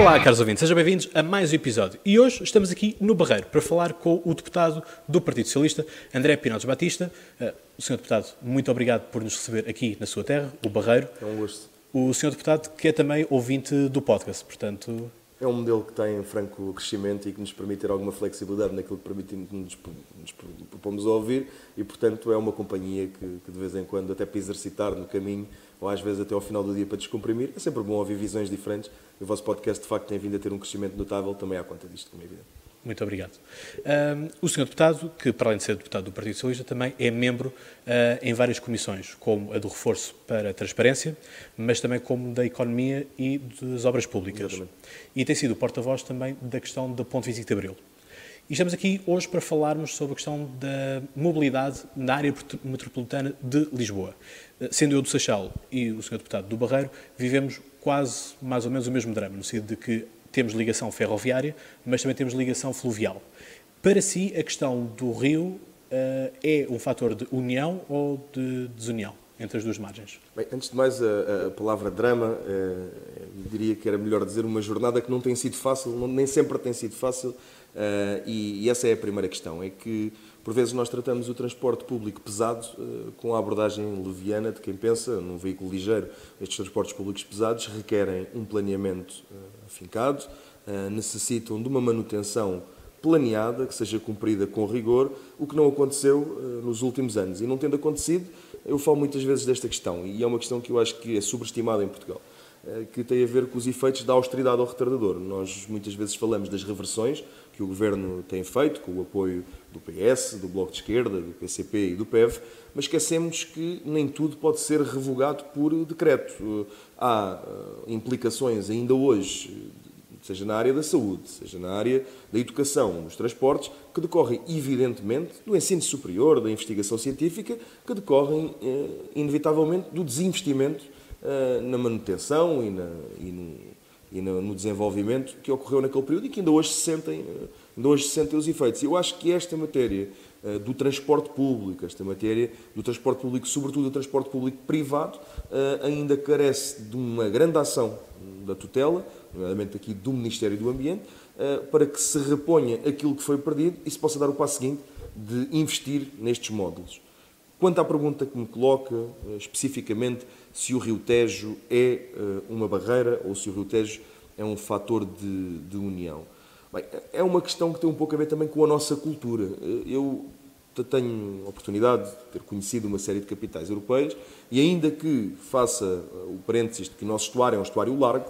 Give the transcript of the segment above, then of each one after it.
Olá, caros ouvintes, sejam bem-vindos a mais um episódio. E hoje estamos aqui no Barreiro para falar com o deputado do Partido Socialista, André Pinotes Batista. Uh, o senhor deputado, muito obrigado por nos receber aqui na sua terra, o Barreiro. É um gosto. O senhor deputado que é também ouvinte do podcast, portanto... É um modelo que tem franco crescimento e que nos permite ter alguma flexibilidade naquilo que permitimos, nos, nos propomos a ouvir e, portanto, é uma companhia que, que de vez em quando, até para exercitar no caminho, ou às vezes até ao final do dia para descomprimir. É sempre bom ouvir visões diferentes. O vosso podcast, de facto, tem vindo a ter um crescimento notável também à conta disto, como é evidente. Muito obrigado. Um, o senhor deputado, que para além de ser deputado do Partido Socialista, também é membro uh, em várias comissões, como a do reforço para a transparência, mas também como da economia e das obras públicas. Exatamente. E tem sido porta-voz também da questão da Ponte 25 de Abril. E estamos aqui hoje para falarmos sobre a questão da mobilidade na área metropolitana de Lisboa. Sendo eu do Seixal e o senhor deputado do Barreiro, vivemos quase mais ou menos o mesmo drama, no sentido de que temos ligação ferroviária, mas também temos ligação fluvial. Para si, a questão do rio uh, é um fator de união ou de desunião entre as duas margens? Bem, antes de mais, a, a palavra drama, uh, diria que era melhor dizer uma jornada que não tem sido fácil, não, nem sempre tem sido fácil, e, e, essa é a primeira questão, é que por vezes nós tratamos o transporte público pesado uh, com a abordagem leviana de quem pensa num veículo ligeiro. Estes transportes públicos pesados requerem um planeamento uh, afincado, necessitam de uma manutenção planeada, que seja cumprida com rigor, o que não aconteceu nos últimos anos. E não tendo acontecido, eu falo muitas vezes desta questão, e é uma questão que eu acho que é subestimada em Portugal que tem a ver com os efeitos da austeridade ao retardador. Nós muitas vezes falamos das reversões que o Governo tem feito, com o apoio do PS, do Bloco de Esquerda, do PCP e do PEV, mas esquecemos que nem tudo pode ser revogado por decreto. Há eh, implicações ainda hoje, seja na área da saúde, seja na área da educação, dos transportes, que decorrem evidentemente do ensino superior, da investigação científica, que decorrem eh, inevitavelmente do desinvestimento eh, na manutenção e, na, e no e no, no, desenvolvimento que ocorreu naquele período e que ainda hoje se sentem, eh, ainda hoje se sentem os efeitos. Eu acho que esta matéria uh, do transporte público, esta matéria do transporte público, sobretudo do transporte público privado, uh, ainda carece de uma grande ação da tutela, nomeadamente aqui do Ministério do Ambiente, para que se reponha aquilo que foi perdido e se possa dar o passo seguinte de investir nestes módulos. Quanto à pergunta que me coloca, especificamente, se o Rio Tejo é uh, uma barreira ou se o Rio Tejo é um fator de, de, união. Bem, é uma questão que tem um pouco a ver também com a nossa cultura. Eh, eu tenho a oportunidade de ter conhecido uma série de capitais europeias e ainda que faça eh, o parênteses de que o nosso estuário é um estuário largo,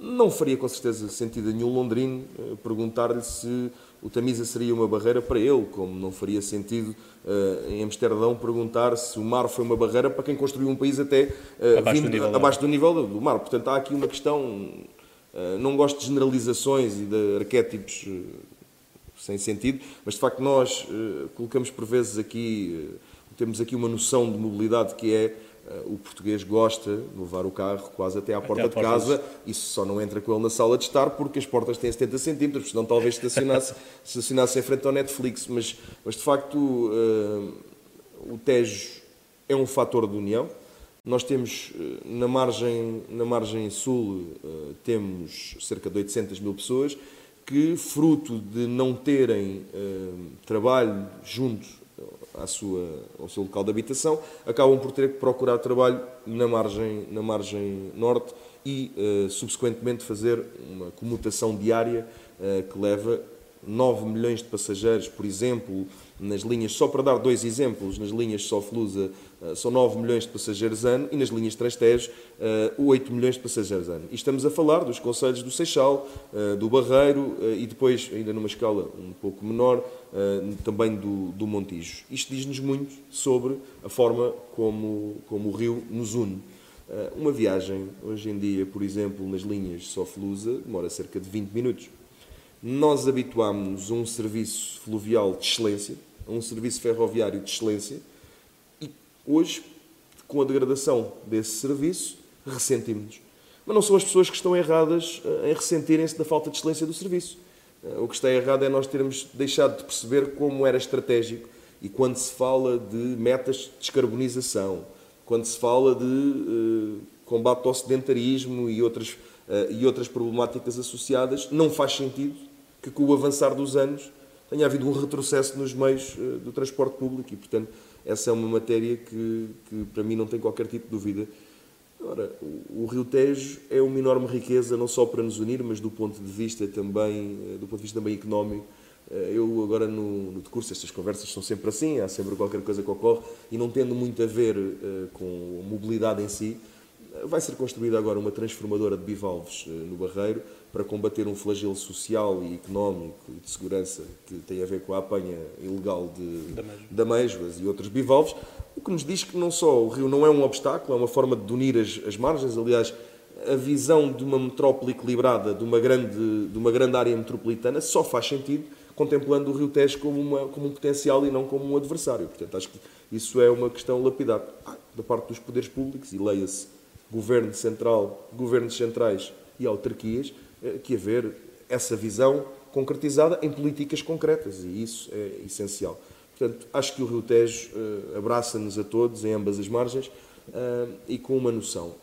não faria com certeza sentido a nenhum londrino perguntar-lhe se o Tamisa seria uma barreira para ele, como não faria sentido uh, em Amsterdão perguntar se o mar foi uma barreira para quem construiu um país até uh, abaixo, vindo, do, nível abaixo do nível do mar. Portanto, há aqui uma questão. Uh, não gosto de generalizações e de arquétipos sem sentido, mas de facto nós colocamos por vezes aqui, temos aqui uma noção de mobilidade que é o português gosta de levar o carro quase até à porta, até de casa. Isso só não entra com ele na sala de estar porque as portas têm 70 centímetros, senão talvez estacionasse, estacionasse em frente ao Netflix. Mas, mas de facto, uh, o Tejo é um fator de união. Nós temos, uh, na margem, na margem sul, uh, temos cerca de 800 mil pessoas que, fruto de não terem trabalho juntos à sua, ao seu local de habitação, acabam por ter que procurar trabalho na margem, na margem norte e, uh, subsequentemente, fazer uma comutação diária uh, que leva 9 milhões de passageiros, por exemplo, nas linhas, só para dar dois exemplos, nas linhas Soflusa são 9 milhões de passageiros ano e nas linhas Transtejo uh, 8 milhões de passageiros ano. E estamos a falar dos conselhos do Seixal, uh, do Barreiro e depois, ainda numa escala um pouco menor, também do, do Montijo. Isto diz-nos muito sobre a forma como, como o rio nos une. Uma viagem, hoje em dia, por exemplo, nas linhas Soflusa, demora cerca de 20 minutos nós habituámos-nos a um serviço fluvial de excelência, a um serviço ferroviário de excelência, hoje, com a degradação desse serviço, ressentimos-nos. Mas não são as pessoas que estão erradas eh, em ressentirem-se da falta de excelência do serviço. Eh, o que está errado é nós termos deixado de perceber como era estratégico e quando se fala de metas de descarbonização, quando se fala de uh, combate ao sedentarismo e outras e outras problemáticas associadas, não faz sentido que com o avançar dos anos tenha havido um retrocesso nos meios do transporte público e, portanto, essa é uma matéria que, que para mim não tem qualquer tipo de dúvida. Ora, o Rio Tejo é uma enorme riqueza, não só para nos unir, mas do ponto de vista também, do ponto de vista também económico. Eh, eu agora no, no decurso, estas conversas são sempre assim, há sempre qualquer coisa que ocorre, e não tendo muito a ver uh, com mobilidade em si, vai ser construída agora uma transformadora de bivalves no Barreiro, para combater um flagelo social e económico e de segurança que tem a ver com a apanha ilegal de amêijoas e outros bivalves, o que nos diz que não só o rio não é um obstáculo, é uma forma de unir as, as margens, aliás, a visão de uma metrópole equilibrada, de uma grande, de uma grande área metropolitana, só faz sentido contemplando o Rio Tejo como, uma, como um potencial e não como um adversário. Portanto, acho que isso é uma questão lapidar. Ah, da parte dos poderes públicos, e leia-se governo central, governos centrais e autarquias, que haver essa visão concretizada em políticas concretas e isso é essencial. Portanto, acho que o Rio Tejo uh, abraça-nos a todos, em ambas as margens, uh, e com uma noção.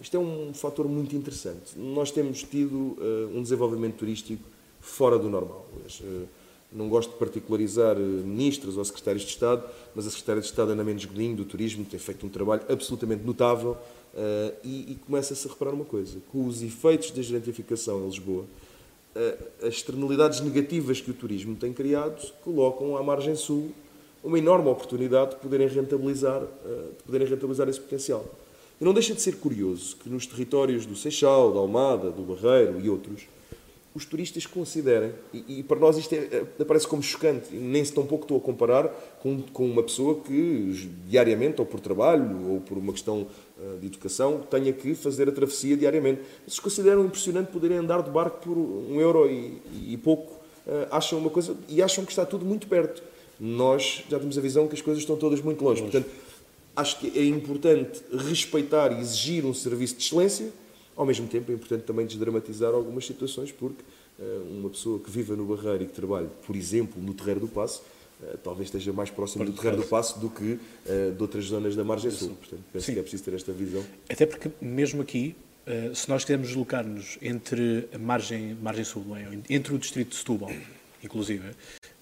Isto é um fator muito interessante. Nós temos tido um desenvolvimento turístico fora do normal. não gosto de particularizar ministros ou secretários de Estado, mas a secretária de Estado, Ana Mendes Godinho, do Turismo, tem feito um trabalho absolutamente notável Uh, e, e começa-se a reparar uma coisa: com os efeitos da gentrificação em Lisboa, uh, as externalidades negativas que o turismo tem criado colocam à margem sul uma enorme oportunidade de poderem rentabilizar, uh, de poderem rentabilizar esse potencial. E não deixa de ser curioso que nos territórios do Seixal, da Almada, do Barreiro e outros, os turistas considerem, e, e para nós isto é, aparece como chocante, nem se tão pouco estou a comparar com, com uma pessoa que diariamente, ou por trabalho, ou por uma questão de educação, tenha que fazer a travessia diariamente. Eles consideram impressionante poderem andar de barco por um euro e, e pouco, uh, acham uma coisa, e acham que está tudo muito perto. Nós já temos a visão que as coisas estão todas muito longe. Portanto, acho que é importante respeitar e exigir um serviço de excelência, ao mesmo tempo, é importante também desdramatizar algumas situações, porque uh, uma pessoa que viva no Barreiro e que trabalhe, por exemplo, no Terreiro do Passo, talvez esteja mais próximo do Terreiro do Passo do que uh, de outras zonas da margem sul. Portanto, penso Sim. que é preciso ter esta visão. Até porque, mesmo aqui, se nós quisermos deslocar-nos entre a margem, margem sul, é? entre o distrito de Setúbal, inclusive,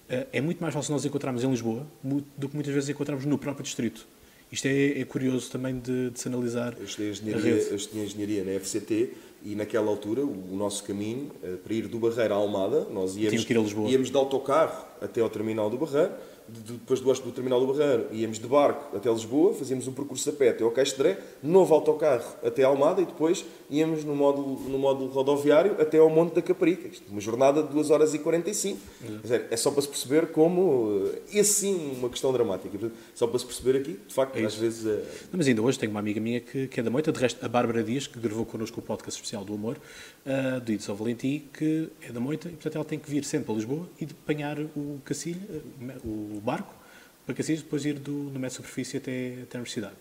é muito mais fácil nós encontrarmos em Lisboa do que muitas vezes encontramos no próprio distrito. Isto é, é curioso também de, de, se analisar. Eu estudei engenharia, eu estudei engenharia na FCT e naquela altura o, nosso caminho eh, para ir do Barreiro à Almada, nós íamos, íamos de autocarro até ao terminal do Barreiro, depois do, do terminal do Barreiro, íamos de barco até Lisboa, fazíamos um percurso a pé até ao Caixedré, novo autocarro até Almada e depois íamos no módulo, no módulo rodoviário até ao Monte da Caparica. Uma jornada de 2 horas e 45. Uhum. É só para se perceber como. É sim uma questão dramática. Só para se perceber aqui, de facto, é às vezes. É... Não, mas ainda hoje tenho uma amiga minha que, que é da Moita, de resto, a Bárbara Dias, que gravou connosco o podcast especial do Amor, uh, do São Valentim, que é da Moita e, portanto, ela tem que vir sempre a Lisboa e apanhar o Cacilho, eh, o barco, para Cacilhos, depois ir do, do médio superfície até, até a Universidade.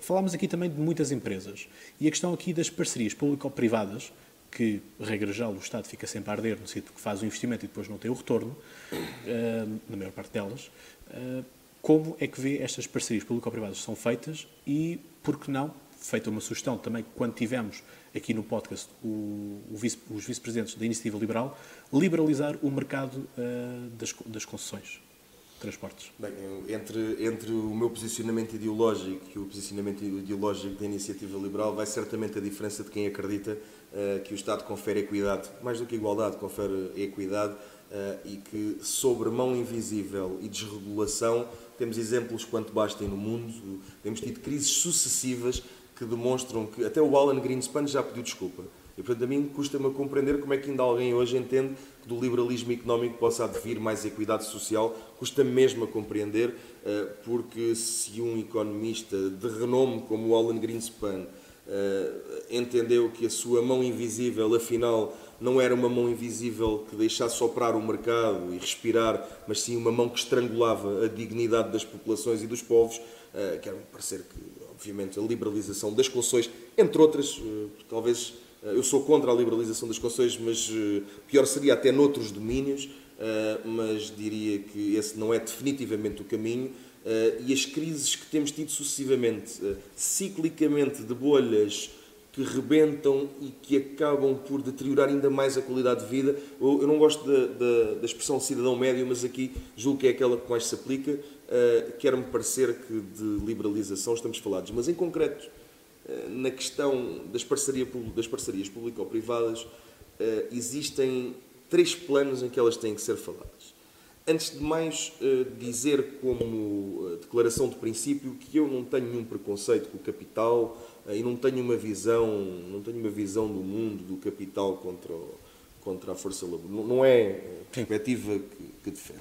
Falámos aqui também de muitas empresas. E a questão aqui das parcerias público-privadas, que, regra geral, o Estado fica sempre a arder no sítio que faz o investimento e depois não tem o retorno, uh, na maior parte delas, uh, como é que vê estas parcerias público-privadas são feitas e, por que não, feita uma sugestão também, quando tivemos aqui no podcast o, o vice, os vice-presidentes da Iniciativa Liberal, liberalizar o mercado uh, das, das concessões transportes? Bem, entre, entre o meu posicionamento ideológico e o posicionamento ideológico da iniciativa liberal vai certamente a diferença de quem acredita uh, que o Estado confere equidade, mais do que igualdade, confere equidade uh, e que sobre mão invisível e desregulação temos exemplos quanto bastem no mundo, temos tido crises sucessivas que demonstram que até o Alan Greenspan já pediu desculpa. E, portanto, a mim custa-me a compreender como é que ainda alguém hoje entende que do liberalismo económico possa advir mais equidade social. Custa-me mesmo a compreender, eh, porque se um economista de renome como o Alan Greenspan eh, entendeu que a sua mão invisível, afinal, não era uma mão invisível que deixasse operar o mercado e respirar, mas sim uma mão que estrangulava a dignidade das populações e dos povos, eh, quero-me parecer que, obviamente, a liberalização das concessões, entre outras, talvez eu sou contra a liberalização das concessões, mas eh, pior seria até noutros domínios, eh, mas diria que esse não é definitivamente o caminho. Eh, e as crises que temos tido sucessivamente, ciclicamente, de bolhas que rebentam e que acabam por deteriorar ainda mais a qualidade de vida. Eu, não gosto da, da, da, expressão cidadão médio, mas aqui julgo que é aquela que mais se aplica. Uh, Quer-me parecer que de liberalização estamos falados, mas em concreto, na questão das, parceria, das parcerias público-privadas, uh, existem três planos em que elas têm que ser faladas. Antes de mais, dizer como declaração de princípio que eu não tenho nenhum preconceito com o capital, e não tenho uma visão, não tenho uma visão do mundo do capital contra, contra a força laboral. Não, é a perspectiva que, que defendo.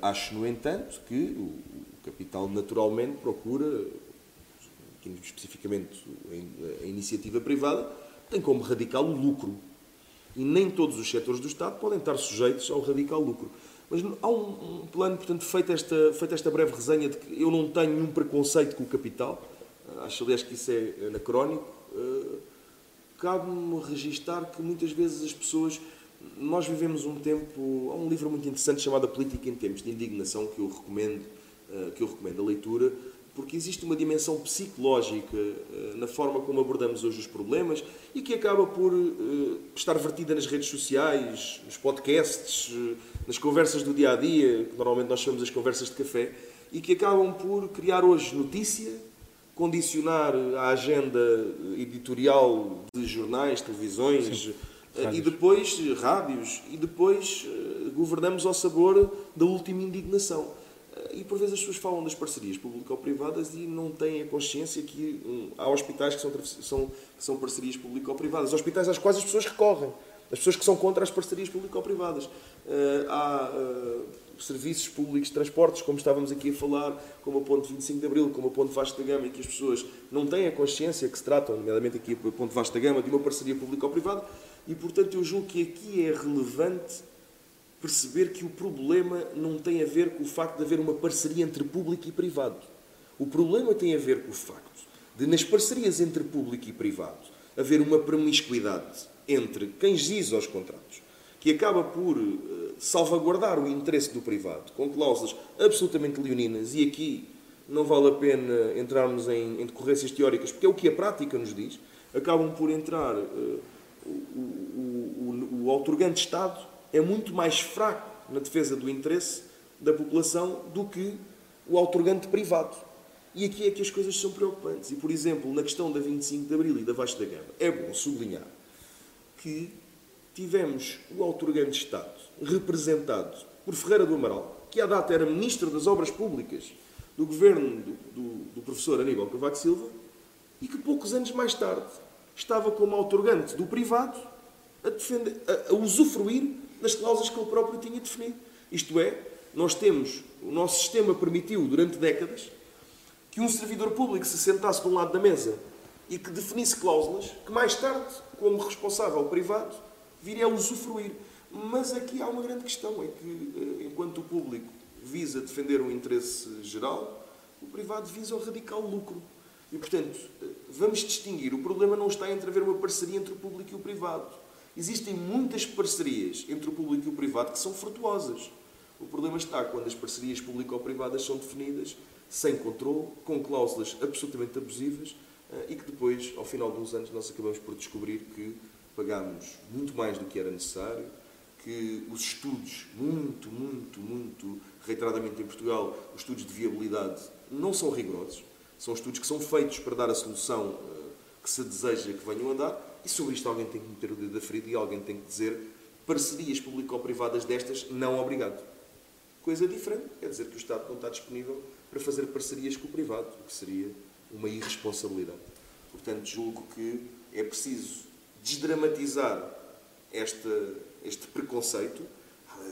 Acho, no entanto, que o, capital naturalmente procura, aqui especificamente a, a iniciativa privada, tem como radical o lucro. E nem todos os setores do Estado podem estar sujeitos ao radical lucro. Mas há um, plano, portanto, feita esta, feita esta breve resenha de que eu não tenho nenhum preconceito com o capital, acho aliás que isso é anacrónico, uh, cabe-me registar que muitas vezes as pessoas. Nós vivemos um tempo. Há um livro muito interessante chamado A Política em Tempos de Indignação que eu recomendo, uh, que eu recomendo a leitura, porque existe uma dimensão psicológica uh, na forma como abordamos hoje os problemas e que acaba por estar vertida nas redes sociais, nos podcasts, nas conversas do dia a dia, que normalmente nós chamamos as conversas de café, e que acabam por criar hoje notícia condicionar a agenda editorial de jornais, televisões Sim, eh, e depois rádios e depois eh, governamos ao sabor da última indignação. Eh, e por vezes as pessoas falam das parcerias público-privadas e não têm a consciência que hum, há hospitais que são, são, que são parcerias público-privadas, hospitais às quais as pessoas recorrem, as pessoas que são contra as parcerias público-privadas. há serviços públicos de transportes, como estávamos aqui a falar, como a Ponte 25 de Abril, como a Ponte Vasta Gama, em que as pessoas não têm a consciência que se trata, nomeadamente aqui a Ponte Vasta Gama, de uma parceria público-privada, e portanto eu julgo que aqui é relevante perceber que o problema não tem a ver com o facto de haver uma parceria entre público e privado. O problema tem a ver com o facto de, nas parcerias entre público e privado, haver uma promiscuidade entre quem giz aos contratos, que acaba por uh, salvaguardar o interesse do privado, com cláusulas absolutamente leoninas, e aqui não vale a pena entrarmos em, em decorrências teóricas, porque é o que a prática nos diz, acabam por entrar. Uh, o, o, o, o Estado é muito mais fraco na defesa do interesse da população do que o outorgante privado. E aqui é que as coisas são preocupantes. E, por exemplo, na questão da 25 de Abril e da Vasta Gama, é bom sublinhar que tivemos o outorgante de Estado representado por Ferreira do Amaral, que à data era Ministro das Obras Públicas do governo do, do, do professor Aníbal Cavaco Silva, e que poucos anos mais tarde estava como outorgante do privado a, defender, a, a usufruir das cláusulas que ele próprio tinha definido. Isto é, nós temos, o nosso sistema permitiu durante décadas que um servidor público se sentasse de um lado da mesa e que definisse cláusulas que mais tarde, como responsável privado, viria a usufruir. Mas aqui há uma grande questão, é que eh, enquanto o público visa defender um interesse geral, o privado visa o radical lucro. E, portanto, eh, vamos distinguir. O problema não está entre haver uma parceria entre o público e o privado. Existem muitas parcerias entre o público e o privado que são frutuosas. O problema está quando as parcerias público-privadas são definidas sem controle, com cláusulas absolutamente abusivas eh, e que depois, ao final de uns anos, nós acabamos por descobrir que pagámos muito mais do que era necessário, que os estudos, muito, muito, muito reiteradamente em Portugal, os estudos de viabilidade não são rigorosos, são estudos que são feitos para dar a solução eh, que se deseja que venham a dar, e sobre isto alguém tem que meter o dedo da ferida e alguém tem que dizer parcerias público-privadas destas, não obrigado. Coisa diferente, quer dizer que o Estado não está disponível para fazer parcerias com o privado, o que seria uma irresponsabilidade. Portanto, julgo que é preciso desdramatizar este, este preconceito,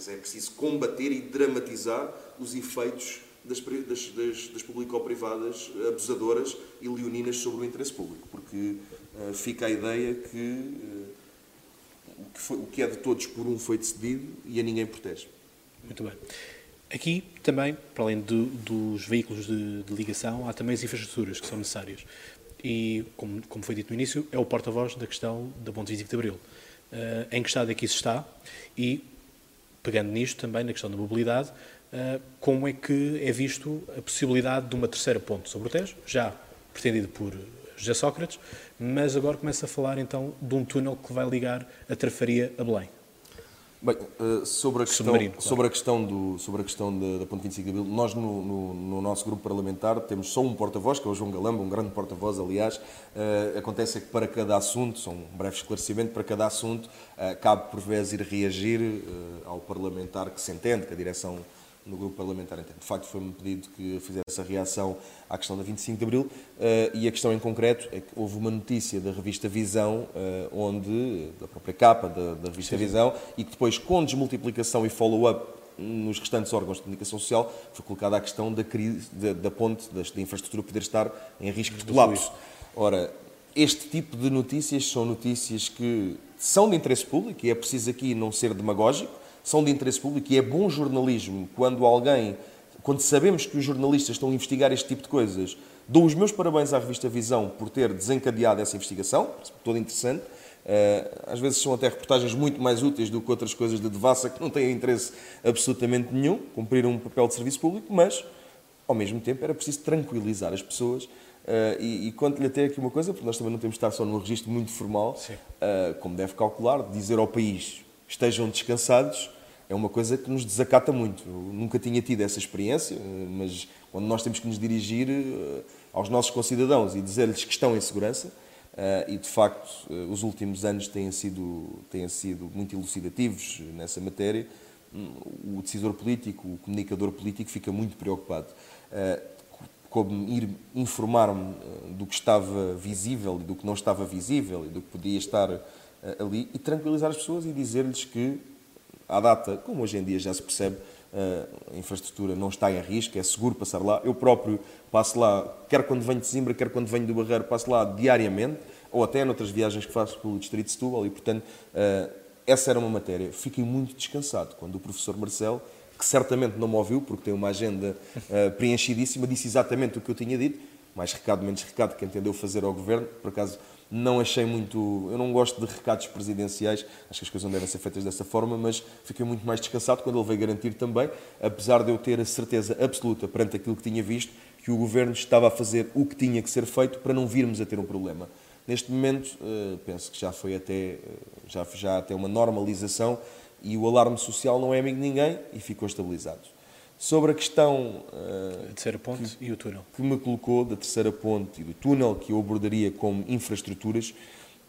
é preciso combater e dramatizar os efeitos das, das, das, das público-privadas abusadoras e leoninas sobre o interesse público, porque uh, fica a ideia que, uh, o que, foi, o que é de todos por um foi decidido e a ninguém protege. Muito bem. Aqui também, para além de, dos veículos de, de, ligação, há também as infraestruturas que são necessárias e, como, como foi dito no início, é o porta-voz da questão da Ponte 25 de Abril. Uh, em que estado é que isso está? E, pegando nisto também, na questão da mobilidade, como é que é visto a possibilidade de uma terceira ponte sobre o Tejo, já pretendida por José Sócrates, mas agora começa a falar então de um túnel que vai ligar a Trafaria a Belém. Bem, eh, sobre a questão, claro. sobre a questão, do, sobre a questão da, da Ponte 25 de Abril, nós no, no, no, nosso grupo parlamentar temos só um porta-voz, que é o João Galamba, um grande porta-voz, aliás. Uh, acontece é que para cada assunto, só um breve esclarecimento, para cada assunto uh, cabe por vezes ir reagir uh, ao parlamentar que se entende, que a direção no grupo parlamentar. De facto, foi-me pedido que fizesse a reação à questão da 25 de Abril uh, e a questão em concreto é que houve uma notícia da revista Visão, uh, onde, da própria capa da, da revista Sim. Visão, e que depois, com desmultiplicação e follow-up nos restantes órgãos de comunicação social, foi colocada a questão da, crise, da, da ponte, da, da, infraestrutura poder estar em risco de colapso. Ora, este tipo de notícias são notícias que são de interesse público e é preciso aqui não ser demagógico, são de interesse público e é bom jornalismo quando alguém, quando sabemos que os jornalistas estão a investigar este tipo de coisas. Dou os meus parabéns à revista Visão por ter desencadeado essa investigação, todo interessante. Eh, às vezes são até reportagens muito mais úteis do que outras coisas de devassa que não têm interesse absolutamente nenhum, cumprir um papel de serviço público, mas ao mesmo tempo era preciso tranquilizar as pessoas. Uh, e, e conto-lhe até aqui uma coisa, porque nós também não temos de estar só num registro muito formal, uh, como deve calcular, dizer ao país estejam descansados é uma coisa que nos desacata muito. Eu nunca tinha tido essa experiência, mas quando nós temos que nos dirigir eh, aos nossos concidadãos e dizer-lhes que estão em segurança, eh, e de facto eh, os últimos anos têm sido, têm sido muito elucidativos nessa matéria, hum, o decisor político, o comunicador político fica muito preocupado. Como ir informar-me do que estava visível e do que não estava visível e do que podia estar ali e tranquilizar as pessoas e dizer-lhes que à data, como hoje em dia já se percebe, a infraestrutura não está em risco, é seguro passar lá. Eu próprio passo lá, quer quando venho de Zimbra, quer quando venho do Barreiro, passo lá diariamente, ou até noutras viagens que faço pelo Distrito de Setúbal, e portanto, eh, essa era uma matéria. Fiquei muito descansado quando o professor Marcelo, que certamente não me ouviu, porque tem uma agenda eh, preenchidíssima, disse exatamente o que eu tinha dito, mais recado, menos recado, que entendeu fazer ao governo, por acaso não achei muito. Eu não gosto de recados presidenciais, acho que as coisas não devem ser feitas dessa forma, mas fiquei muito mais descansado quando ele veio garantir também, apesar de eu ter a certeza absoluta perante aquilo que tinha visto, que o governo estava a fazer o que tinha que ser feito para não virmos a ter um problema. Neste momento, eh, penso que já foi até, eh, já, já até uma normalização e o alarme social não é amigo de ninguém e ficou estabilizado. Sobre a questão uh, terceira ponte que, e o túnel. que me colocou da terceira ponte e do túnel, que eu abordaria como infraestruturas, uh,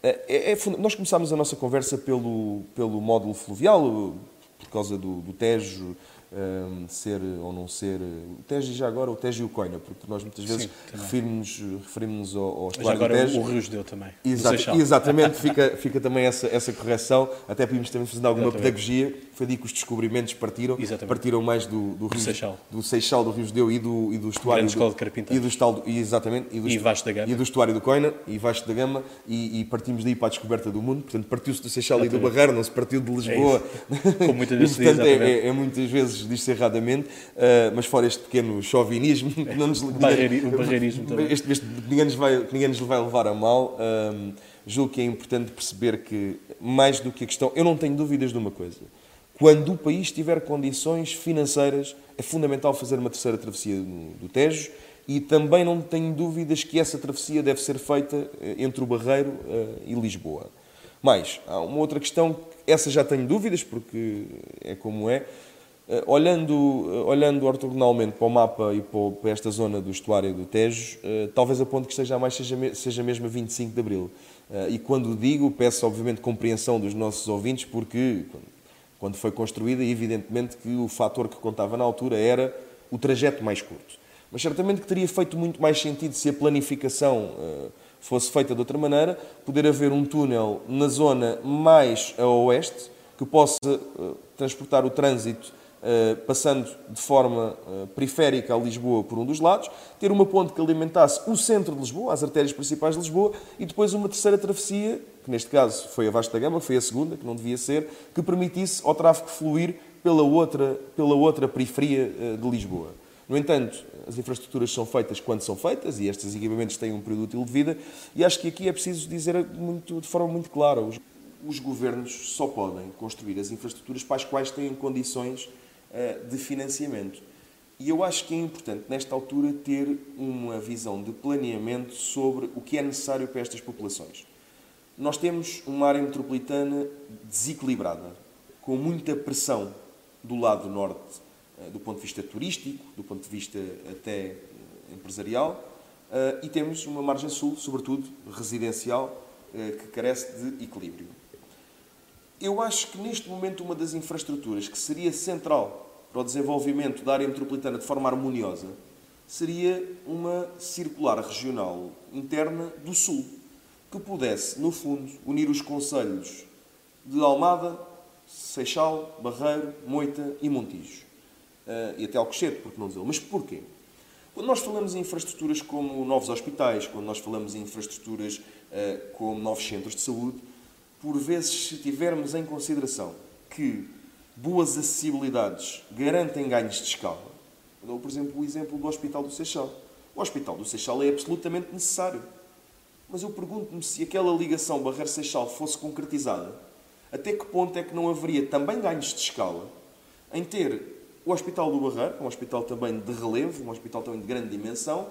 é, é, nós começámos a nossa conversa pelo, pelo módulo fluvial, por causa do, do Tejo, um, ser ou não ser o Tejo já agora o Tejo e o Coina, porque nós muitas vezes referimos-nos referimos ao, ao estuário agora do Tejo. o Rio deu também. Exato, exatamente, fica, fica também essa, essa correção, até podemos também fazer alguma exatamente. pedagogia, foi daí que os descobrimentos partiram, exatamente. partiram mais do, do, Rio, Seixal. do Seixal, do Rio Judeu e do, e do estuário. Grande escola de Carpinteiro. E do, estal, e, exatamente, e, do, e, da Gama. e do estuário do Coina, e Vasco da Gama, e, e partimos daí para a descoberta do mundo, portanto partiu-se do Seixal exatamente. e do Barreiro, não se partiu de Lisboa. É Como muitas vezes e, portanto, é, é, é, muitas vezes diz-se erradamente uh, mas fora este pequeno chauvinismo, que não nos, Barreiri, o barreirismo também. Este, este, ninguém, nos vai, ninguém nos vai levar a mal. Uh, julgo que é importante perceber que, mais do que a questão, eu não tenho dúvidas de uma coisa. Quando o país tiver condições financeiras, é fundamental fazer uma terceira travessia do, do Tejo e também não tenho dúvidas que essa travessia deve ser feita eh, entre o Barreiro uh, e Lisboa. Mas há uma outra questão, essa já tenho dúvidas, porque é como é. Eh, olhando, eh, olhando ortogonalmente para o mapa e para esta zona do estuário do Tejo, eh, talvez a ponte que esteja a mais seja, seja mesmo a 25 de Abril. E quando digo, peço obviamente compreensão dos nossos ouvintes, porque quando foi construída, evidentemente que o fator que contava na altura era o trajeto mais curto. Mas certamente que teria feito muito mais sentido se a planificação fosse feita de outra maneira, poder haver um túnel na zona mais a oeste que possa transportar o trânsito passando de forma uh, periférica a Lisboa por um dos lados, ter uma ponte que alimentasse o centro de Lisboa, as artérias principais de Lisboa, e depois uma terceira travessia, que neste caso foi a Vasta Gama, foi a segunda, que não devia ser, que permitisse ao tráfego fluir pela outra, pela outra periferia uh, de Lisboa. No entanto, as infraestruturas são feitas quando são feitas e estes equipamentos têm um período útil de vida e acho que aqui é preciso dizer muito, de forma muito clara, os, os governos só podem construir as infraestruturas para as quais têm condições eh, de financiamento. E eu acho que é importante, nesta altura, ter uma visão de planeamento sobre o que é necessário para estas populações. Nós temos uma área metropolitana desequilibrada, com muita pressão do lado norte, eh, do ponto de vista turístico, do ponto de vista até empresarial, eh, e temos uma margem sul, sobretudo residencial, eh, que carece de equilíbrio. Eu acho que neste momento uma das infraestruturas que seria central para o desenvolvimento da área metropolitana de forma harmoniosa seria uma circular regional interna do Sul, que pudesse, no fundo, unir os conselhos de Almada, Seixal, Barreiro, Moita e Montijo. Uh, e até Alcochete, por que não dizer? Mas porquê? Quando nós falamos em infraestruturas como novos hospitais, quando nós falamos em infraestruturas uh, como novos centros de saúde, por vezes, se tivermos em consideração que boas acessibilidades garantem ganhos de escala. dou, por exemplo, o exemplo do Hospital do Seixal. O Hospital do Seixal é absolutamente necessário. Mas eu pergunto-me se aquela ligação Barreiro-Seixal fosse concretizada, até que ponto é que não haveria também ganhos de escala em ter o Hospital do Barreiro, um hospital também de relevo, um hospital também de grande dimensão,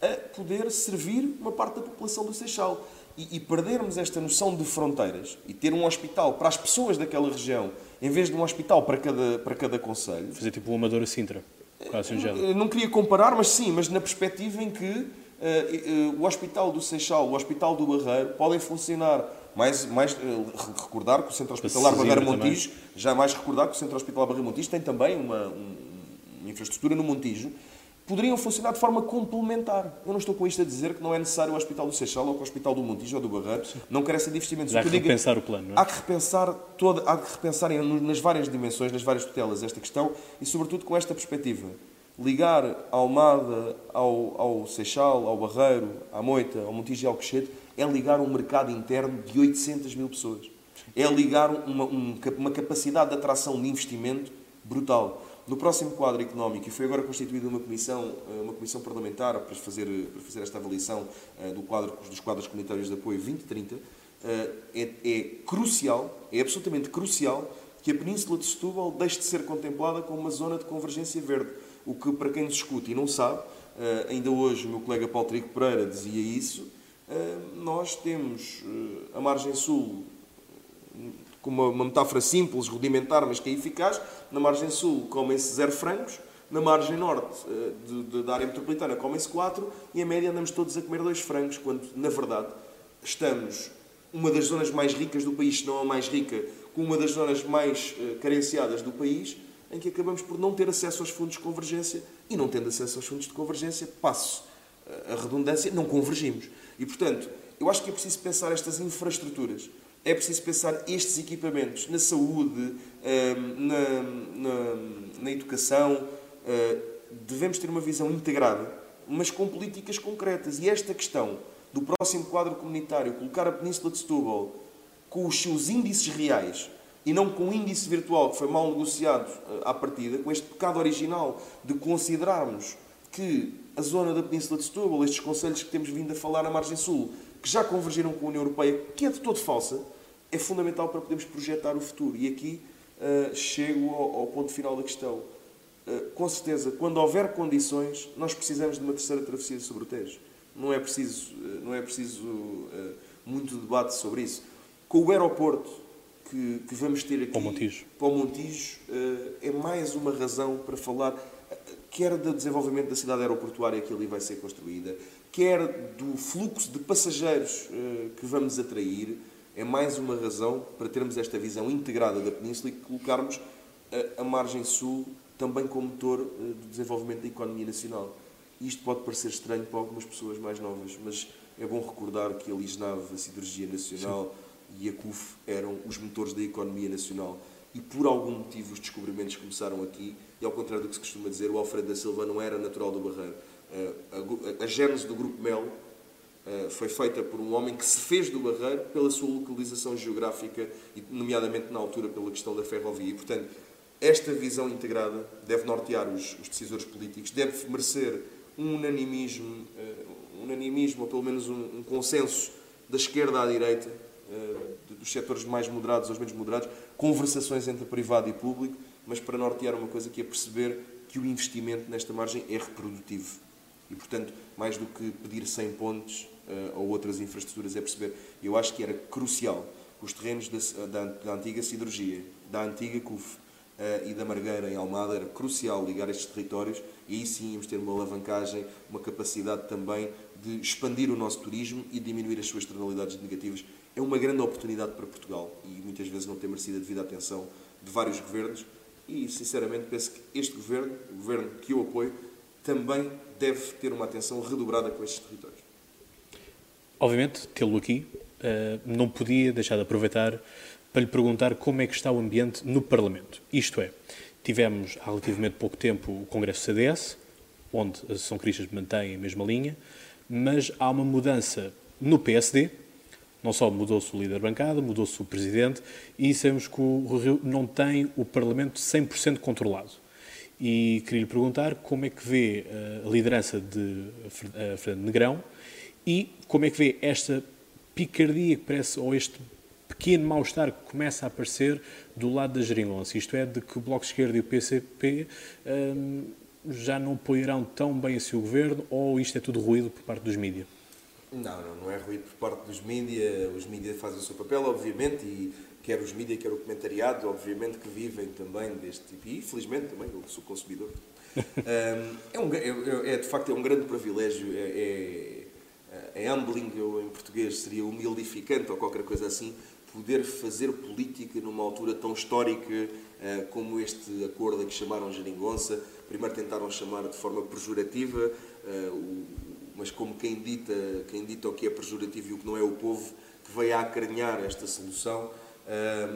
a poder servir uma parte da população do Seixal. E, e perdermos esta noção de fronteiras e ter um hospital para as pessoas daquela região em vez de um hospital para cada, para cada conselho. Fazer tipo o Amador Sintra. Quase um não queria comparar, mas sim, mas na perspectiva em que uh, uh, o Hospital do Seixal, o Hospital do Barreiro podem funcionar mais, mais uh, recordar que o Centro Hospitalar Barreiro Montijo, já mais recordar que o Centro Hospitalar Barreiro Montijo tem também uma, um, uma infraestrutura no Montijo poderiam funcionar de forma complementar. Eu não estou com isto a dizer que não é necessário o Hospital do Seixal ou o Hospital do Montijo ou do Barreiro, não carece de investimentos. Há que repensar o plano, não é? Há que repensar, toda, há que repensar nas várias dimensões, nas várias tutelas esta questão e, sobretudo, com esta perspectiva. Ligar a Almada ao, ao Seixal, ao Barreiro, à Moita, ao Montijo e ao Cochete é ligar um mercado interno de 800 mil pessoas. É ligar uma, uma capacidade de atração de investimento brutal. No próximo quadro económico, e foi agora constituída uma comissão, eh, uma comissão parlamentar para fazer, para fazer esta avaliação eh, do quadro, dos quadros comunitários de apoio 2030, eh, é, é crucial, é absolutamente crucial que a Península de Setúbal deixe de ser contemplada como uma zona de convergência verde. O que, para quem nos escuta e não sabe, ainda hoje o meu colega Paulo Trigo Pereira dizia isso, nós temos a margem sul com uma, uma metáfora simples, rudimentar, mas que é eficaz, na margem sul comem-se zero francos, na margem norte eh, de, de, da área metropolitana comem-se quatro e, em média, andamos todos a comer dois francos, quando, na verdade, estamos uma das zonas mais ricas do país, se não a mais rica, com uma das zonas mais uh, carenciadas do país, em que acabamos por não ter acesso aos fundos de convergência e, não tendo acesso aos fundos de convergência, passo uh, a redundância, não convergimos. E, portanto, eu acho que é preciso pensar estas infraestruturas é preciso pensar estes equipamentos na saúde, ehm, na, na, na educação. Eh, devemos ter uma visão integrada, mas com políticas concretas. E esta questão do próximo quadro comunitário, colocar a Península de Setúbal com os seus índices reais e não com o índice virtual que foi mal negociado eh, à partida, com este pecado original de considerarmos que a zona da Península de Setúbal, estes conselhos que temos vindo a falar na margem sul, que já convergiram com a União Europeia, que é de todo falsa, é fundamental para podermos projetar o futuro. E aqui uh, chego ao, ao, ponto final da questão. Uh, com certeza, quando houver condições, nós precisamos de uma terceira travessia sobre o Tejo. Não é preciso, uh, não é preciso muito debate sobre isso. Com o aeroporto que, que vamos ter aqui para o Montijo, para o Montijo é mais uma razão para falar quer do desenvolvimento da cidade aeroportuária que ali vai ser construída, quer do fluxo de passageiros que vamos atrair, é mais uma razão para termos esta visão integrada da Península e colocarmos a, a margem sul também como motor eh, do desenvolvimento da economia nacional. Isto pode parecer estranho para algumas pessoas mais novas, mas é bom recordar que a Lisnave, a Siderurgia Nacional Sim. e a CUF eram os motores da economia nacional. E por algum motivo os descobrimentos começaram aqui, e ao contrário do que se costuma dizer, o Alfredo da Silva não era natural do Barreiro. Eh, a, a, a gênese do Grupo Melo eh, foi feita por um homem que se fez do Barreiro pela sua localização geográfica e, nomeadamente, na altura, pela questão da ferrovia. E, portanto, esta visão integrada deve nortear os, os decisores políticos, deve merecer um unanimismo, uh, unanimismo ou pelo menos um, um, consenso da esquerda à direita, dos setores mais moderados aos menos moderados, conversações entre privado e público, mas para nortear uma coisa que é perceber que o investimento nesta margem é reprodutivo. E, portanto, mais do que pedir 100 pontos uh, ou outras infraestruturas, é perceber. Eu acho que era crucial os terrenos da, da, da antiga siderurgia, da antiga CUF uh, e da Margueira em Almada, era crucial ligar estes territórios e aí sim íamos ter uma alavancagem, uma capacidade também de expandir o nosso turismo e diminuir as suas externalidades negativas. É uma grande oportunidade para Portugal e muitas vezes não tem merecido a devida atenção de vários governos e, sinceramente, penso que este governo, o governo que eu apoio, também deve ter uma atenção redobrada com estes territórios. Obviamente, tê-lo aqui, eh, não podia deixar de aproveitar para lhe perguntar como é que está o ambiente no Parlamento. Isto é, tivemos há relativamente pouco tempo o Congresso CDS, onde Associação Cristas mantém a mesma linha, mas há uma mudança no PSD, não só mudou-se o líder da bancada, mudou-se o presidente e sabemos que o Rio não tem o Parlamento 100% controlado. E queria lhe perguntar como é que vê eh, a liderança de eh, Fernando Negrão e como é que vê esta picardia que parece, ou este pequeno mal-estar que começa a aparecer do lado da geringonça, isto é, de que o Bloco de Esquerda e o PCP hum, já não apoiarão tão bem assim o governo ou isto é tudo ruído por parte dos mídias? Não, não, não é ruído por parte dos mídias. Os mídias fazem o seu papel, obviamente, e quer os mídias, quer o comentariado, obviamente que vivem também deste tipo. E, felizmente, também eu sou consumidor. um, é, um, é, é, de facto, é um grande privilégio. É, é, é humbling, em português seria humildificante ou qualquer coisa assim, poder fazer política numa altura tão histórica uh, como este acordo a que chamaram geringonça. Primeiro tentaram chamar de forma pejorativa, uh, o, mas como quem dita, quem dita o que é pejorativo e o que não é o povo, que veio a acarinhar esta solução. É,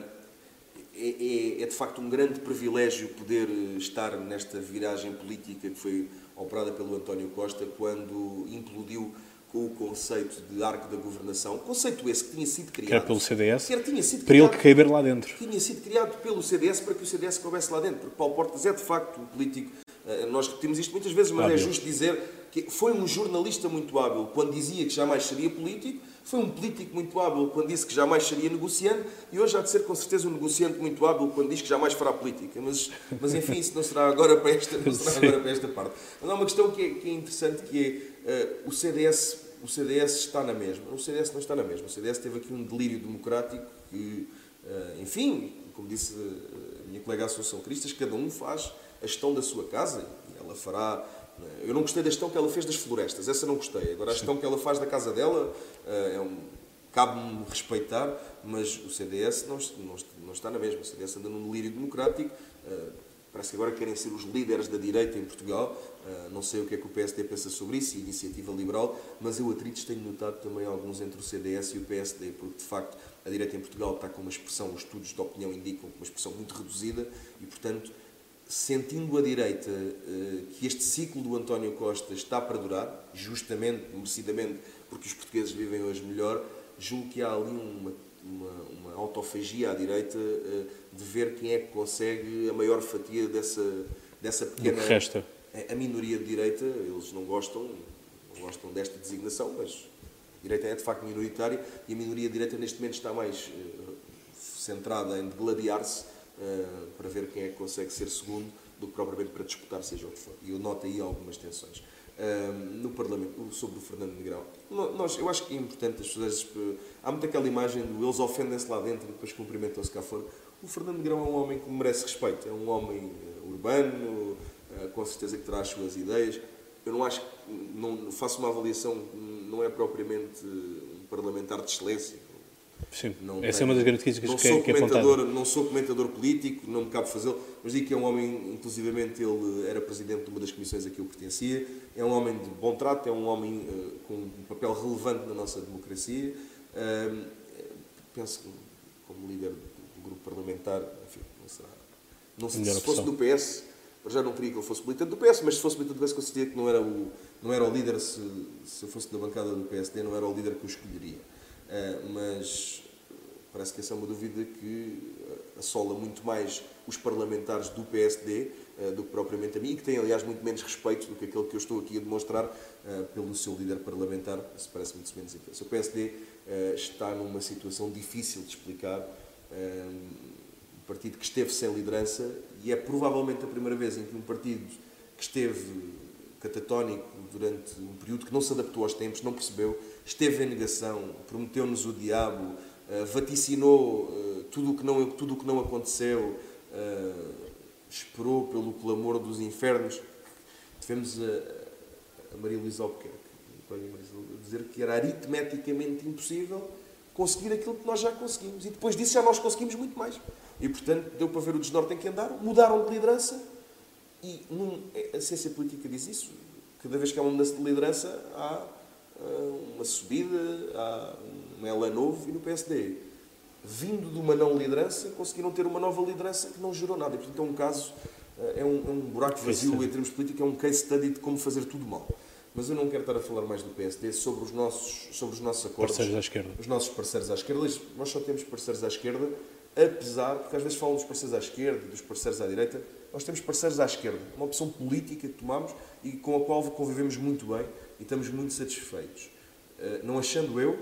é, é, de facto um grande privilégio poder estar nesta viragem política que foi operada pelo António Costa quando implodiu com o conceito de arco da governação, conceito esse que tinha sido criado. Que era pelo CDS? Que tinha sido para criado, ele caber lá dentro. Tinha sido criado pelo CDS para que o CDS coubesse lá dentro, porque Paulo Portas é de facto um político. Eh, nós repetimos isto muitas vezes, mas ah, é justo dizer que foi um jornalista muito hábil quando dizia que jamais seria político, foi um político muito hábil quando disse que jamais seria negociante e hoje há de ser com certeza um negociante muito hábil quando diz que jamais fará política. Mas, mas enfim, isso não será agora para esta, não será agora para esta parte. Mas há uma questão que é, que é interessante que é uh, o CDS o CDS está na mesma. O CDS não está na mesma. O CDS teve aqui um delírio democrático que, uh, enfim, como disse a minha colega Associação Cristas, cada um faz a gestão da sua casa e ela fará eu não gostei da gestão que ela fez das florestas, essa não gostei. Agora, a gestão que ela faz da casa dela eh, é um, cabe-me respeitar, mas o CDS não, não, não, está na mesma. O CDS anda num delírio democrático. Eh, parece que agora querem ser os líderes da direita em Portugal. Eh, não sei o que é que o PSD pensa sobre isso, e a iniciativa liberal, mas eu atritos tenho notado também alguns entre o CDS e o PSD, porque de facto a direita em Portugal está com uma expressão, os estudos de opinião indicam, uma expressão muito reduzida e, portanto, sentindo a direita eh, que este ciclo do António Costa está para durar, justamente, merecidamente, porque os portugueses vivem hoje melhor, julgo que há ali uma, uma, uma autofagia à direita eh, de ver quem é que consegue a maior fatia dessa, dessa pequena. Que resta. A, minoria de direita, eles não gostam, não gostam desta designação, mas a direita é de facto minoritária e a minoria de direita neste momento está mais uh, centrada em degladiar-se uh, para ver quem é que consegue ser segundo do que propriamente para disputar seja o que for. E eu noto aí algumas tensões. Uh, no Parlamento, sobre o Fernando Negrão. Nós, eu acho que é importante as pessoas. Há muito aquela imagem do eles ofendem-se lá dentro e depois cumprimentam-se cá fora. O Fernando Negrão é um homem que merece respeito. É um homem urbano, uh, com certeza que terá as suas ideias. Eu não acho. Não, faço uma avaliação, não é propriamente um parlamentar de excelência Sim, não essa tenho, é uma das grandes críticas não que, sou é, que é comentador, Não sou comentador político, não me cabe fazê-lo, mas digo que é um homem, inclusivamente ele era presidente de uma das comissões a que eu pertencia, é um homem de bom trato, é um homem uh, com um papel relevante na nossa democracia. Uh, penso que como líder do grupo parlamentar, enfim, não será. Não sei, se fosse do PS, já não queria que ele fosse militante do PS, mas se fosse militante do PS, considero que não era o, não era o líder, se, se eu fosse da bancada do PSD, não era o líder que eu escolheria. Eh, mas parece que essa é uma dúvida que eh, assola muito mais os parlamentares do PSD eh, do que propriamente a mim, e que tem, aliás, muito menos respeito do que aquele que eu estou aqui a demonstrar pelo seu líder parlamentar, isso parece muito menos intenso. O PSD está numa situação difícil de explicar, partido que esteve sem liderança e é provavelmente a primeira vez em que um partido que esteve catatónico durante um período que não se adaptou aos tempos, não percebeu, esteve em negação, prometeu-nos o diabo, vaticinou uh, tudo o que não tudo o que não aconteceu, uh, esperou pelo clamor dos infernos. Tivemos a, a Maria Luísa Albuquerque, dizer que era aritmeticamente impossível conseguir aquilo que nós já conseguimos. E depois disso já nós conseguimos muito mais. E, portanto, deu para ver o desnorte em que andaram, mudaram de liderança e num, a ciência política diz isso. Cada vez que há uma mudança de liderança, há uma subida, há ela novo e no PSD. Vindo de uma não liderança, conseguiram ter uma nova liderança que não gerou nada. E, portanto, é um caso, uh, é, um, é um buraco vazio em termos políticos, é um case study de como fazer tudo mal. Mas eu não quero estar a falar mais do PSD sobre os nossos, sobre os nossos acordos. Parceiros à esquerda. Os nossos parceiros à esquerda. Nós só temos parceiros à esquerda, apesar, porque às vezes falam dos parceiros à esquerda dos parceiros à direita. Nós temos parceiros à esquerda. Uma opção política que tomamos e com a qual convivemos muito bem e estamos muito satisfeitos. Eh, não achando eu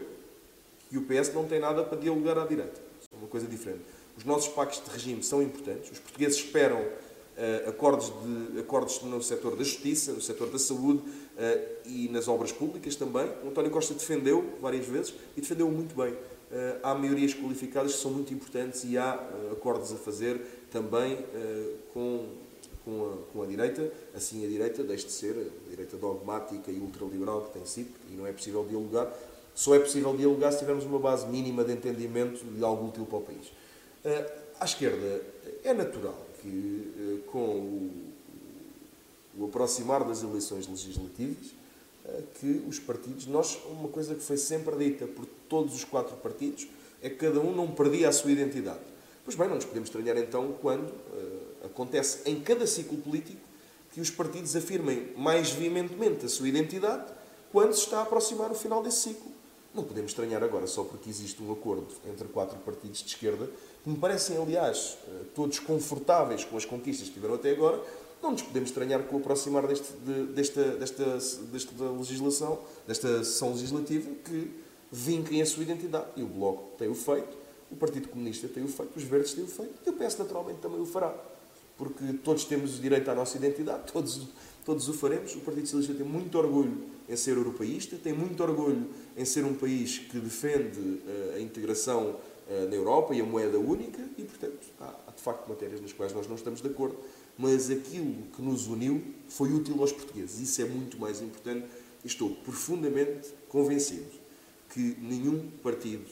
que o PS não tem nada para dialogar à direita. É uma coisa diferente. Os nossos pactos de regime são importantes. Os portugueses esperam uh, acordos, de, acordos no setor da justiça, no setor da saúde, uh, e nas obras públicas também. O António Costa defendeu várias vezes e defendeu muito bem. Uh, há maiorias qualificadas que são muito importantes e há acordos a fazer também com, com a, com, a, direita. Assim, a direita deixe de ser a direita dogmática e ultraliberal que tem sido, e não é possível dialogar. Só é possível dialogar se tivermos uma base mínima de entendimento de algo útil para o país. À esquerda, é natural que, com o o aproximar das eleições legislativas, eh, que os partidos, nós, uma coisa que foi sempre dita por todos os quatro partidos, é que cada um não perdia a sua identidade. Pois bem, não nos podemos estranhar então quando uh, acontece em cada ciclo político que os partidos afirmem mais veementemente a sua identidade quando se está a aproximar o final desse ciclo. Não podemos estranhar agora só porque existe um acordo entre quatro partidos de esquerda, que me parecem, aliás, uh, todos confortáveis com as conquistas que tiveram até agora, não nos podemos estranhar com o aproximar deste, de, desta, desta, desta legislação, desta sessão legislativa, que vinquem a sua identidade. E o Bloco tem o feito, o Partido Comunista tem o feito, os Verdes têm o feito, e o PS naturalmente também o fará. Porque todos temos direito à nossa identidade, todos, todos o faremos. O Partido Socialista tem muito orgulho em ser europeísta, tem muito orgulho em ser um país que defende uh, a integração uh, na Europa e a moeda única, e, portanto, há, há de facto matérias nas quais nós não estamos de acordo mas aquilo que nos uniu foi útil aos portugueses. Isso é muito mais importante. Estou profundamente convencido que nenhum partido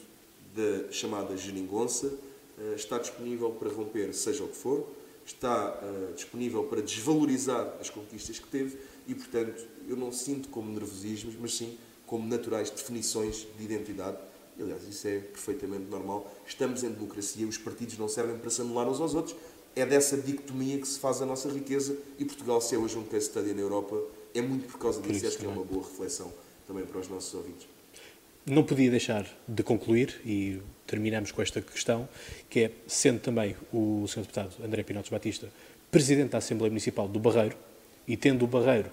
da chamada geringonça eh, está disponível para romper seja o que for, está disponível para desvalorizar as conquistas que teve e, portanto, eu não sinto como nervosismos, mas sim como naturais definições de identidade. E, aliás, isso é perfeitamente normal. Estamos em democracia, os partidos não servem para se anular uns aos outros, é dessa dicotomia que se faz a nossa riqueza e Portugal, se é hoje um case study na Europa, é muito por causa disso. Acho que é uma boa reflexão também para os nossos ouvintes. Não podia deixar de concluir e terminamos com esta questão, que é, sendo também o Sr. Deputado André Pinotes Batista Presidente da Assembleia Municipal do Barreiro e tendo o Barreiro,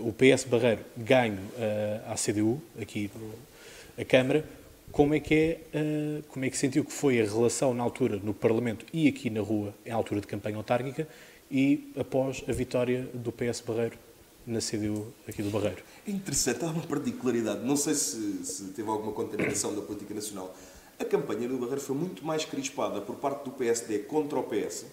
o PS Barreiro, ganho uh, à CDU, aqui na Câmara, como é que é, uh, como é que sentiu que foi a relação na altura no Parlamento e aqui na rua, em altura de campanha autárquica, e após a vitória do PS Barreiro na CDU aqui do Barreiro? É interessante, há uma particularidade, não sei se, se teve alguma contaminação da política nacional. A campanha no Barreiro foi muito mais crispada por parte do PSD contra o PS,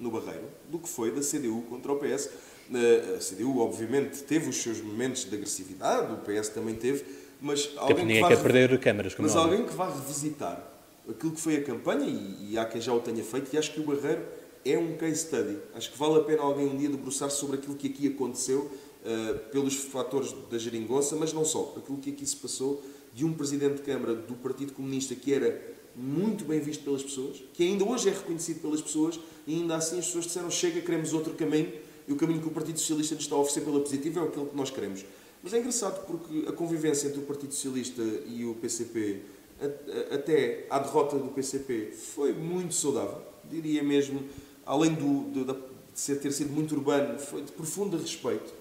no Barreiro, do que foi da CDU contra o PS. A CDU, obviamente, teve os seus momentos de agressividade, o PS também teve, mas alguém que, quer perder câmaras, mas alguém que vá revisitar aquilo que foi a campanha, e, e há quem já o tenha feito, e acho que o Barreiro é um case study. Acho que vale a pena alguém um dia debruçar-se sobre aquilo que aqui aconteceu, uh, pelos fatores da geringonça, mas não só. Aquilo que aqui se passou de um Presidente de Câmara do Partido Comunista que era muito bem visto pelas pessoas, que ainda hoje é reconhecido pelas pessoas, e ainda assim as pessoas disseram: chega, queremos outro caminho, e o caminho que o Partido Socialista nos está a oferecer pela positiva é aquele que nós queremos. Mas é engraçado porque a convivência entre o Partido Socialista e o PCP, até à derrota do PCP, foi muito saudável. Diria mesmo, além do, de, de ter sido muito urbano, foi de profundo respeito.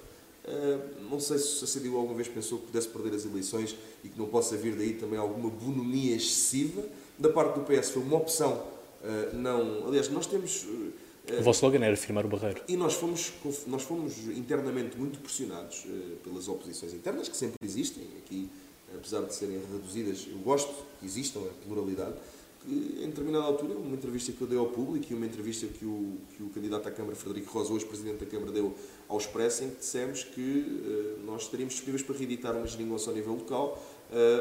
Uh, não sei se a CDU alguma vez pensou que pudesse perder as eleições e que não possa vir daí também alguma bonomia excessiva. Da parte do PS foi uma opção Uh, não, aliás, nós temos. Uh, o vosso slogan era firmar o barreiro. E nós fomos, nós fomos internamente muito pressionados uh, pelas oposições internas, que sempre existem. Aqui, apesar de serem reduzidas, eu gosto que existam a pluralidade. Que, em determinada altura, uma entrevista que eu dei ao público e uma entrevista que o, que o candidato à Câmara, Frederico Rosa, hoje presidente da Câmara, deu ao Expresso, em que dissemos que nós estaríamos disponíveis para reeditar uma geringonça ao nível local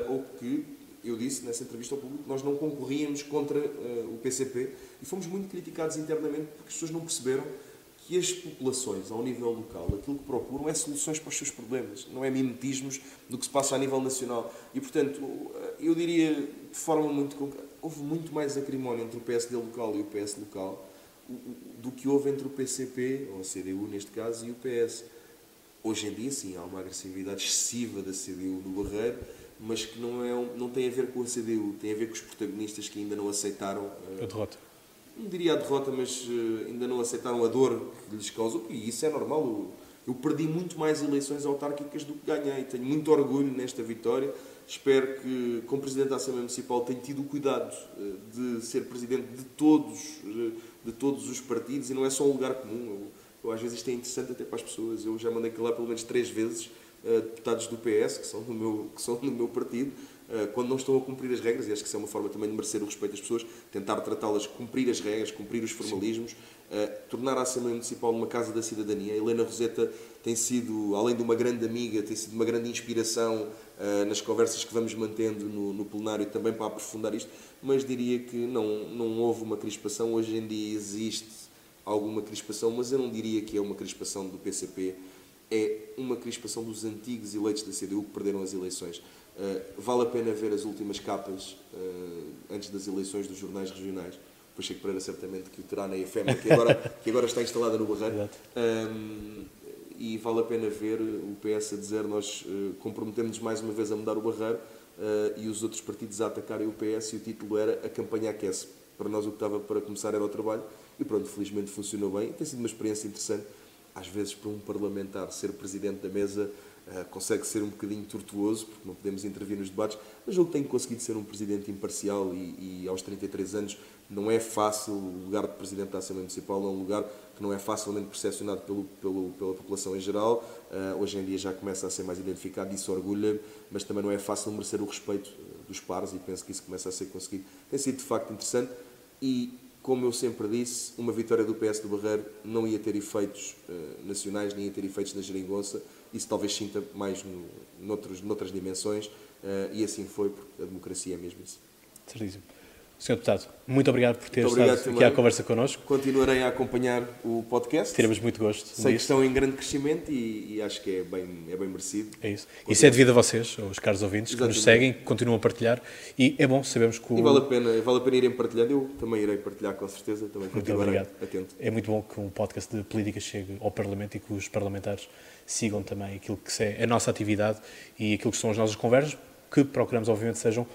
ou que eu disse nessa entrevista ao público que nós não concorríamos contra uh, o PCP e fomos muito criticados internamente porque as pessoas não perceberam que as populações, ao nível local, aquilo que procuram é soluções para os seus problemas, não é mimetismos do que se passa a nível nacional. E, portanto, eh, eu diria de forma muito concreta, houve muito mais acrimónio entre o PSD local e o PS local do que houve entre o PCP, ou a CDU neste caso, e o PS. Hoje em dia, sim, há uma agressividade excessiva da CDU no Barreiro, mas que não, é, não tem a ver com a CDU, tem a ver com os protagonistas que ainda não aceitaram uh, a derrota. Não diria a derrota, mas uh, ainda não aceitaram a dor que lhes causou, e isso é normal. Eu, eu perdi muito mais eleições autárquicas do que ganhei. Tenho muito orgulho nesta vitória. Espero que, como Presidente da Assembleia Municipal, tenha tido o cuidado uh, de ser Presidente de todos, de todos os partidos e não é só um lugar comum. Eu, eu, às vezes isto é interessante até para as pessoas. Eu já mandei calar pelo menos três vezes deputados do PS, que são do meu, que são do meu partido, eh, quando não estão a cumprir as regras, e acho que isso é uma forma também de merecer o respeito das pessoas, tentar tratá-las, cumprir as regras, cumprir os formalismos, uh, tornar a Assembleia Municipal uma casa da cidadania. A Helena Roseta tem sido, além de uma grande amiga, tem sido uma grande inspiração uh, nas conversas que vamos mantendo no, no plenário também para aprofundar isto, mas diria que não, não houve uma crispação. Hoje em dia existe alguma crispação, mas eu não diria que é uma crispação do PCP é uma crispação dos antigos eleitos da CDU que perderam as eleições. Uh, vale a pena ver as últimas capas uh, antes das eleições dos jornais regionais. Pois Chico Pereira certamente que o terá na EFM, que agora, que agora está instalada no Barreiro. Um, e vale a pena ver o PS a dizer nós uh, comprometemos-nos mais uma vez a mudar o Barreiro e os outros partidos a atacarem o PS e o título era A Campanha Aquece. Para nós o que estava para começar era o trabalho e pronto, felizmente funcionou bem. Tem sido uma experiência interessante às vezes para um parlamentar ser presidente da mesa uh, consegue ser um bocadinho tortuoso, porque não podemos intervir nos debates, mas ele tem conseguido ser um presidente imparcial e, e, aos 33 anos não é fácil, o lugar de presidente da Assembleia Municipal é um lugar que não é facilmente percepcionado pelo, pelo, pela população em geral, uh, hoje em dia já começa a ser mais identificado, isso orgulha mas também não é fácil merecer o respeito eh, dos pares e penso que isso começa a ser conseguido. Tem sido de facto interessante e como eu sempre disse, uma vitória do PS do Barreiro não ia ter efeitos uh, nacionais, nem ia ter efeitos na geringonça. Isso talvez sinta mais no, noutros, noutras dimensões. Uh, e assim foi, porque a democracia é mesmo isso. Certíssimo. Sr. Deputado, muito obrigado por ter estado aqui também. à conversa connosco. Continuarei a acompanhar o podcast. Teremos muito gosto. Sei disso. que estão em grande crescimento e, e, acho que é bem, é bem merecido. É isso. Continua. Isso é devido a vocês, aos caros ouvintes, Exatamente. que nos seguem, que continuam a partilhar e é bom sabermos que o... E vale a pena, vale a pena irem partilhando. Eu também irei partilhar com certeza, também muito obrigado. atento. É muito bom que um podcast de política chegue ao Parlamento e que os parlamentares sigam também aquilo que é a nossa atividade e aquilo que são as nossas conversas, que procuramos obviamente sejam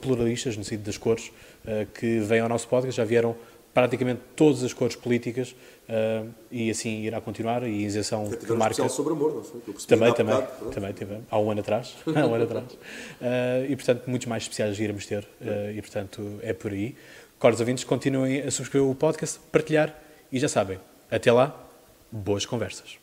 pluralistas no sentido das cores, uh, que vêm ao nosso podcast, já vieram praticamente todas as cores políticas uh, e assim irá continuar e isenção que marca um sobre amor não foi? também também bocado, também tivemos há um ano atrás há um ano atrás. Uh, e portanto muitos mais especiais iremos ter uh, e portanto é por aí. Caros ouvintes continuem a subscrever o podcast partilhar e já sabem até lá boas conversas